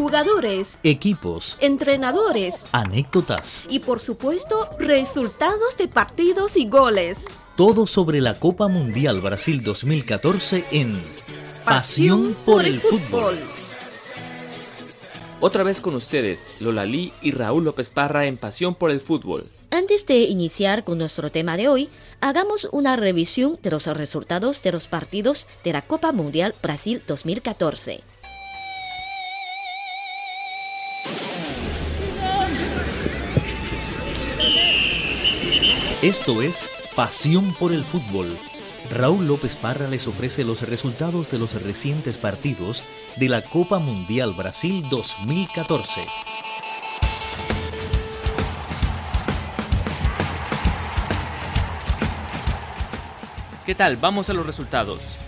jugadores, equipos, entrenadores anécdotas, y por supuesto resultados de partidos y goles. todo sobre la Copa Mundial Brasil 2014 en Pasión por el Fútbol. Otra vez con ustedes, Lola Lee y Raúl López Parra en Pasión por el Fútbol. Antes de iniciar con nuestro tema de hoy, hagamos una revisión de los resultados de los partidos de la Copa Mundial Brasil 2014. Esto es Pasión por el Fútbol. Raúl López Parra les ofrece los resultados de los recientes partidos de la Copa Mundial Brasil 2014. ¿Qué tal? Vamos a los resultados.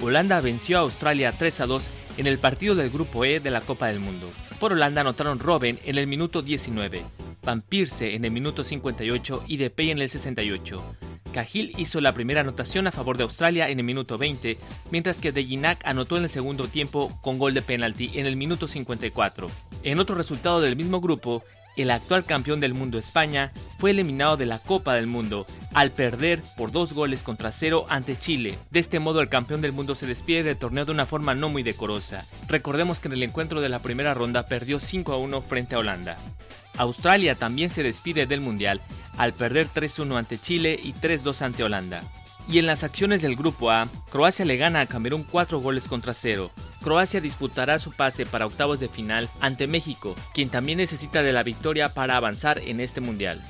Holanda venció a Australia 3 a 2 en el partido del Grupo E de la Copa del Mundo. Por Holanda anotaron Robben en el minuto 19, Van Pierce en el minuto 58 y Depay en el 68. Cahill hizo la primera anotación a favor de Australia en el minuto 20, mientras que De Gignac anotó en el segundo tiempo con gol de penalti en el minuto 54. En otro resultado del mismo grupo, el actual campeón del mundo España fue eliminado de la Copa del Mundo al perder por dos goles contra cero ante Chile. De este modo el campeón del mundo se despide del torneo de una forma no muy decorosa. Recordemos que en el encuentro de la primera ronda perdió 5 a 1 frente a Holanda. Australia también se despide del Mundial al perder 3-1 ante Chile y 3-2 ante Holanda. Y en las acciones del Grupo A, Croacia le gana a Camerún 4 goles contra 0. Croacia disputará su pase para octavos de final ante México, quien también necesita de la victoria para avanzar en este Mundial.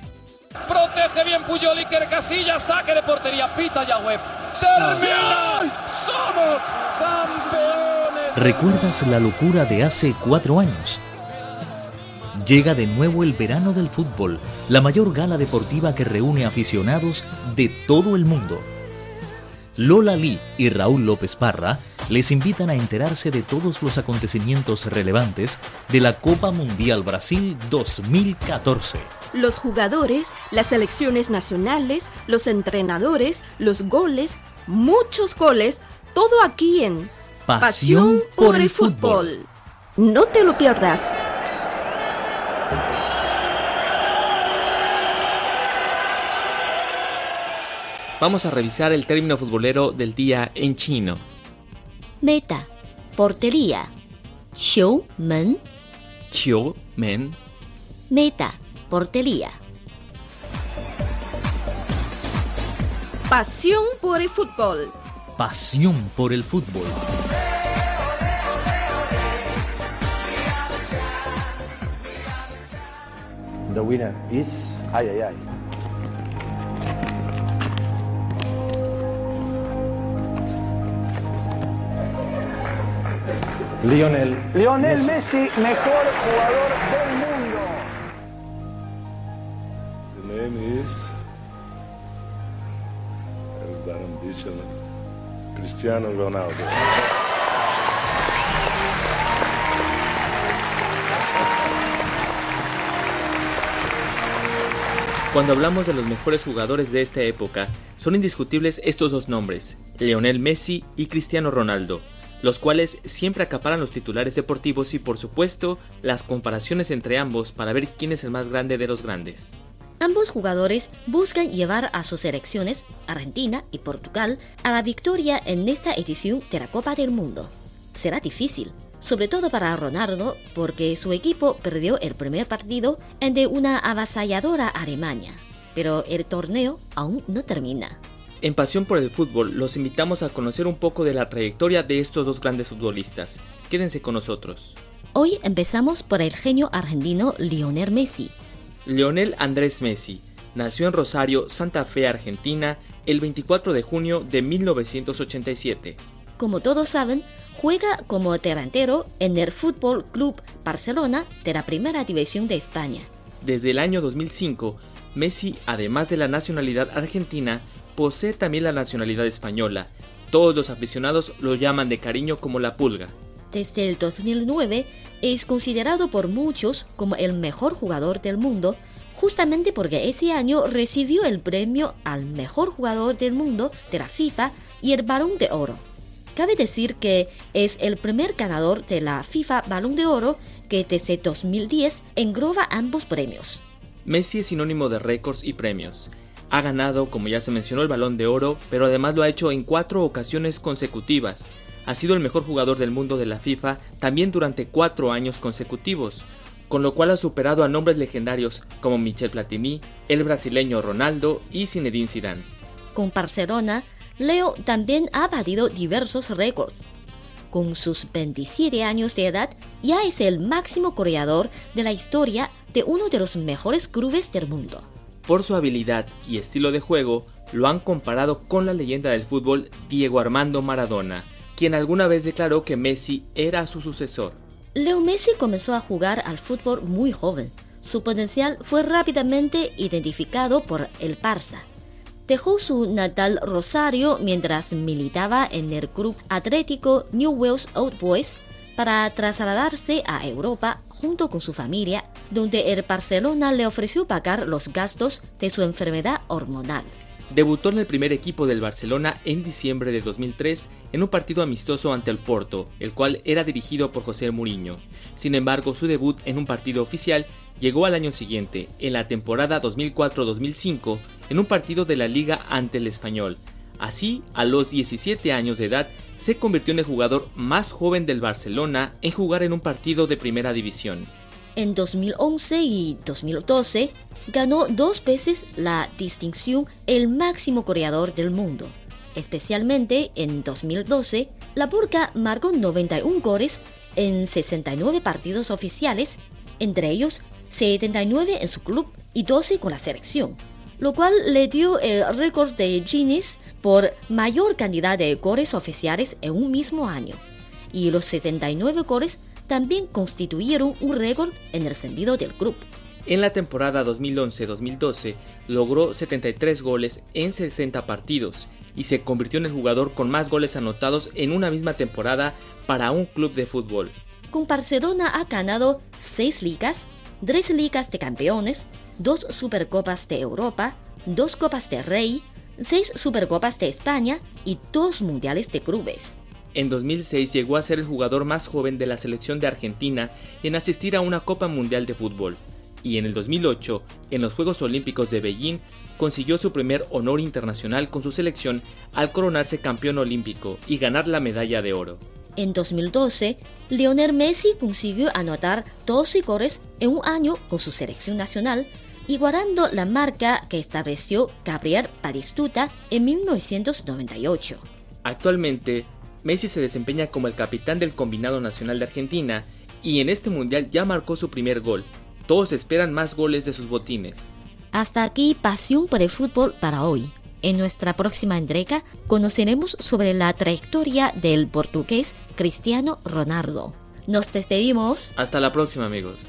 Protege bien Puyol Iker Casillas, saque de portería, pita Yahweh. ¡Termina! ¡Somos campeones! ¿Recuerdas la locura de hace cuatro años? Llega de nuevo el verano del fútbol, la mayor gala deportiva que reúne aficionados de todo el mundo. Lola Lee y Raúl López Parra les invitan a enterarse de todos los acontecimientos relevantes de la Copa Mundial Brasil 2014. Los jugadores, las selecciones nacionales, los entrenadores, los goles, muchos goles, todo aquí en Pasión por el fútbol. No te lo pierdas. Vamos a revisar el término futbolero del día en chino. Meta, portería. Xiu men, Chiu Men. meta, portería. Pasión por el fútbol. Pasión por el fútbol. The winner is. Ay, ay, ay. Lionel. Lionel Messi, mejor jugador del mundo. The name is El Bichon, Cristiano Ronaldo. Cuando hablamos de los mejores jugadores de esta época, son indiscutibles estos dos nombres, Lionel Messi y Cristiano Ronaldo, los cuales siempre acaparan los titulares deportivos y por supuesto las comparaciones entre ambos para ver quién es el más grande de los grandes. Ambos jugadores buscan llevar a sus selecciones, Argentina y Portugal, a la victoria en esta edición de la Copa del Mundo. Será difícil, sobre todo para Ronaldo, porque su equipo perdió el primer partido ante una avasalladora Alemania. Pero el torneo aún no termina. En Pasión por el Fútbol los invitamos a conocer un poco de la trayectoria de estos dos grandes futbolistas. Quédense con nosotros. Hoy empezamos por el genio argentino Lionel Messi. Lionel Andrés Messi nació en Rosario, Santa Fe, Argentina, el 24 de junio de 1987. Como todos saben, juega como delantero en el Fútbol Club Barcelona de la Primera División de España. Desde el año 2005, Messi, además de la nacionalidad argentina, posee también la nacionalidad española. Todos los aficionados lo llaman de cariño como la pulga. Desde el 2009 es considerado por muchos como el mejor jugador del mundo, justamente porque ese año recibió el premio al mejor jugador del mundo de la FIFA y el Balón de Oro. Cabe decir que es el primer ganador de la FIFA Balón de Oro que desde 2010 engloba ambos premios. Messi es sinónimo de récords y premios. Ha ganado, como ya se mencionó, el balón de oro, pero además lo ha hecho en cuatro ocasiones consecutivas. Ha sido el mejor jugador del mundo de la FIFA también durante cuatro años consecutivos, con lo cual ha superado a nombres legendarios como Michel Platini, el brasileño Ronaldo y Zinedine Zidane. Con Barcelona, Leo también ha batido diversos récords. Con sus 27 años de edad, ya es el máximo corredor de la historia de uno de los mejores clubes del mundo. Por su habilidad y estilo de juego, lo han comparado con la leyenda del fútbol Diego Armando Maradona, quien alguna vez declaró que Messi era su sucesor. Leo Messi comenzó a jugar al fútbol muy joven. Su potencial fue rápidamente identificado por el Barça. Dejó su natal Rosario mientras militaba en el club atlético New Wales Old Boys para trasladarse a Europa junto con su familia, donde el Barcelona le ofreció pagar los gastos de su enfermedad hormonal. Debutó en el primer equipo del Barcelona en diciembre de 2003 en un partido amistoso ante el Porto, el cual era dirigido por José Mourinho. Sin embargo, su debut en un partido oficial llegó al año siguiente, en la temporada 2004-2005, en un partido de la liga ante el Español. Así, a los 17 años de edad, se convirtió en el jugador más joven del Barcelona en jugar en un partido de primera división. En 2011 y 2012 ganó dos veces la distinción el máximo goleador del mundo. Especialmente en 2012, la Burka marcó 91 goles en 69 partidos oficiales, entre ellos 79 en su club y 12 con la selección lo cual le dio el récord de Guinness por mayor cantidad de goles oficiales en un mismo año. Y los 79 goles también constituyeron un récord en el sentido del club. En la temporada 2011-2012 logró 73 goles en 60 partidos y se convirtió en el jugador con más goles anotados en una misma temporada para un club de fútbol. Con Barcelona ha ganado 6 ligas, tres ligas de campeones, dos supercopas de Europa, dos copas de Rey, seis supercopas de España y dos mundiales de clubes. En 2006 llegó a ser el jugador más joven de la selección de Argentina en asistir a una Copa Mundial de Fútbol. Y en el 2008, en los Juegos Olímpicos de Beijing, consiguió su primer honor internacional con su selección al coronarse campeón olímpico y ganar la medalla de oro. En 2012, Lionel Messi consiguió anotar 12 goles en un año con su selección nacional, igualando la marca que estableció Gabriel Paristuta en 1998. Actualmente, Messi se desempeña como el capitán del combinado nacional de Argentina y en este mundial ya marcó su primer gol. Todos esperan más goles de sus botines. Hasta aquí Pasión por el Fútbol para hoy. En nuestra próxima entrega conoceremos sobre la trayectoria del portugués Cristiano Ronaldo. Nos despedimos. Hasta la próxima amigos.